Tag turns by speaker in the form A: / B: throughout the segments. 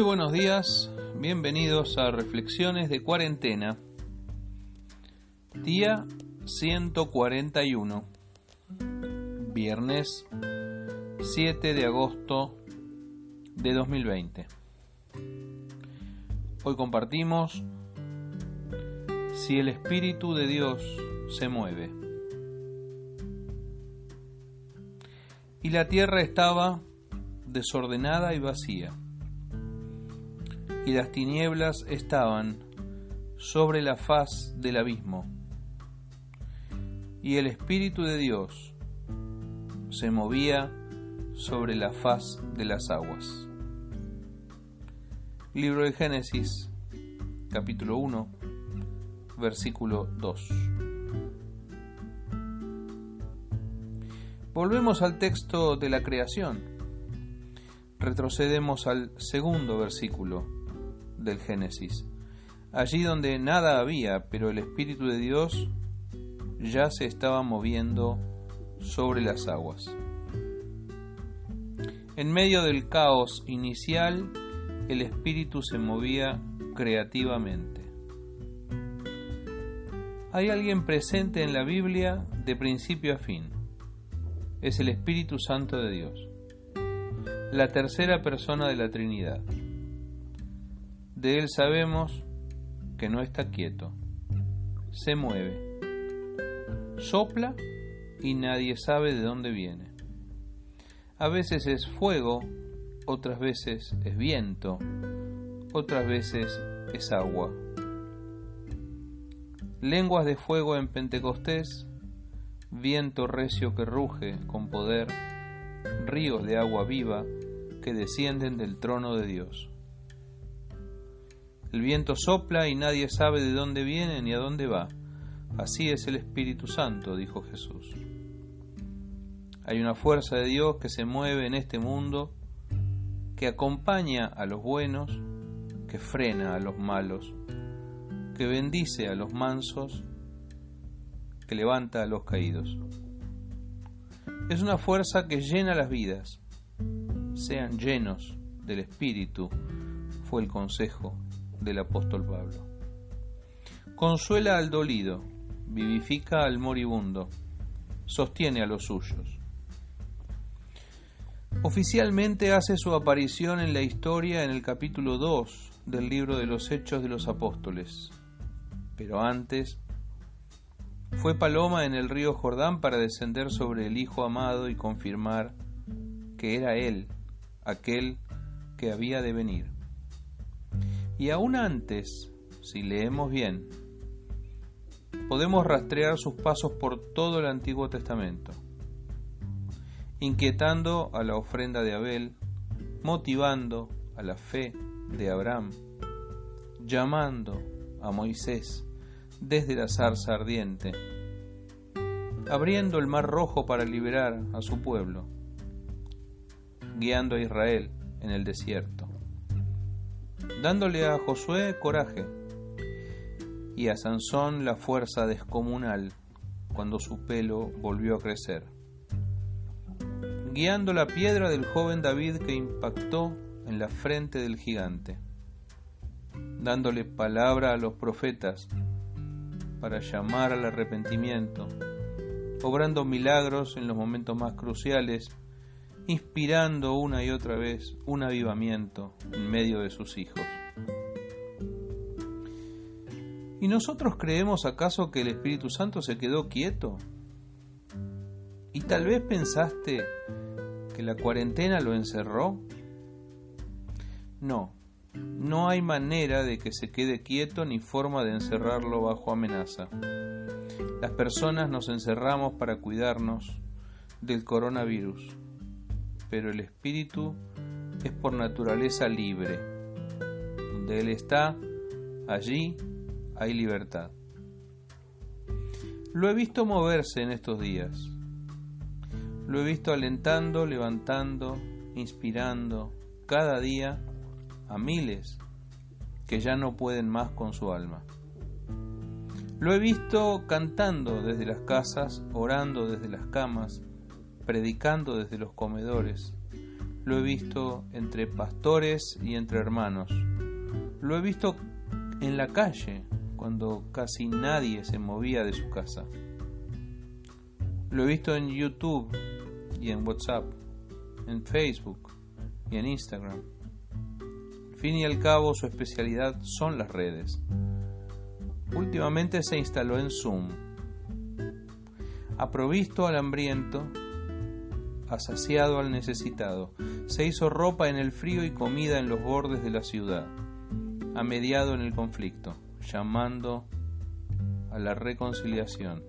A: Muy buenos días, bienvenidos a Reflexiones de Cuarentena, día 141, viernes 7 de agosto de 2020. Hoy compartimos si el Espíritu de Dios se mueve. Y la tierra estaba desordenada y vacía y las tinieblas estaban sobre la faz del abismo, y el Espíritu de Dios se movía sobre la faz de las aguas. Libro de Génesis, capítulo 1, versículo 2. Volvemos al texto de la creación. Retrocedemos al segundo versículo del Génesis, allí donde nada había, pero el Espíritu de Dios ya se estaba moviendo sobre las aguas. En medio del caos inicial, el Espíritu se movía creativamente. Hay alguien presente en la Biblia de principio a fin. Es el Espíritu Santo de Dios, la tercera persona de la Trinidad. De él sabemos que no está quieto, se mueve, sopla y nadie sabe de dónde viene. A veces es fuego, otras veces es viento, otras veces es agua. Lenguas de fuego en Pentecostés, viento recio que ruge con poder, ríos de agua viva que descienden del trono de Dios. El viento sopla y nadie sabe de dónde viene ni a dónde va. Así es el Espíritu Santo, dijo Jesús. Hay una fuerza de Dios que se mueve en este mundo, que acompaña a los buenos, que frena a los malos, que bendice a los mansos, que levanta a los caídos. Es una fuerza que llena las vidas. Sean llenos del Espíritu, fue el consejo del apóstol Pablo. Consuela al dolido, vivifica al moribundo, sostiene a los suyos. Oficialmente hace su aparición en la historia en el capítulo 2 del libro de los Hechos de los Apóstoles. Pero antes fue paloma en el río Jordán para descender sobre el Hijo amado y confirmar que era Él, aquel que había de venir. Y aún antes, si leemos bien, podemos rastrear sus pasos por todo el Antiguo Testamento, inquietando a la ofrenda de Abel, motivando a la fe de Abraham, llamando a Moisés desde la zarza ardiente, abriendo el mar rojo para liberar a su pueblo, guiando a Israel en el desierto dándole a Josué coraje y a Sansón la fuerza descomunal cuando su pelo volvió a crecer, guiando la piedra del joven David que impactó en la frente del gigante, dándole palabra a los profetas para llamar al arrepentimiento, obrando milagros en los momentos más cruciales inspirando una y otra vez un avivamiento en medio de sus hijos. ¿Y nosotros creemos acaso que el Espíritu Santo se quedó quieto? ¿Y tal vez pensaste que la cuarentena lo encerró? No, no hay manera de que se quede quieto ni forma de encerrarlo bajo amenaza. Las personas nos encerramos para cuidarnos del coronavirus pero el espíritu es por naturaleza libre. Donde Él está, allí hay libertad. Lo he visto moverse en estos días. Lo he visto alentando, levantando, inspirando cada día a miles que ya no pueden más con su alma. Lo he visto cantando desde las casas, orando desde las camas, predicando desde los comedores. lo he visto entre pastores y entre hermanos. Lo he visto en la calle, cuando casi nadie se movía de su casa. Lo he visto en YouTube y en WhatsApp, en Facebook y en Instagram. Al fin y al cabo su especialidad son las redes. Últimamente se instaló en Zoom. Ha provisto al hambriento, ha saciado al necesitado, se hizo ropa en el frío y comida en los bordes de la ciudad, ha mediado en el conflicto llamando a la reconciliación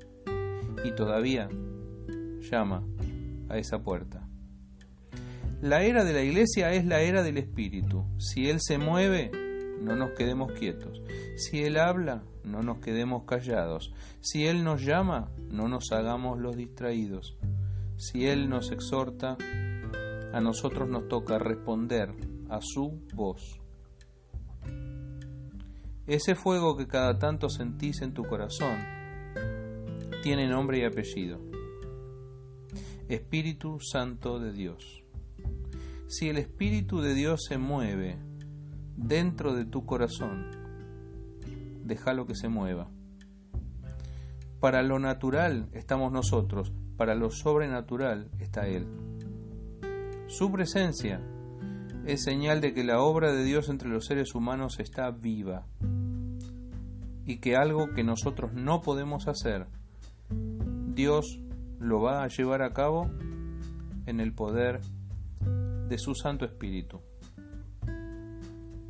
A: y todavía llama a esa puerta. La era de la iglesia es la era del Espíritu. Si Él se mueve, no nos quedemos quietos. Si Él habla, no nos quedemos callados. Si Él nos llama, no nos hagamos los distraídos. Si Él nos exhorta, a nosotros nos toca responder a su voz. Ese fuego que cada tanto sentís en tu corazón tiene nombre y apellido. Espíritu Santo de Dios. Si el Espíritu de Dios se mueve dentro de tu corazón, déjalo que se mueva. Para lo natural estamos nosotros, para lo sobrenatural está Él. Su presencia es señal de que la obra de Dios entre los seres humanos está viva y que algo que nosotros no podemos hacer, Dios lo va a llevar a cabo en el poder de su Santo Espíritu.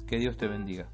A: Que Dios te bendiga.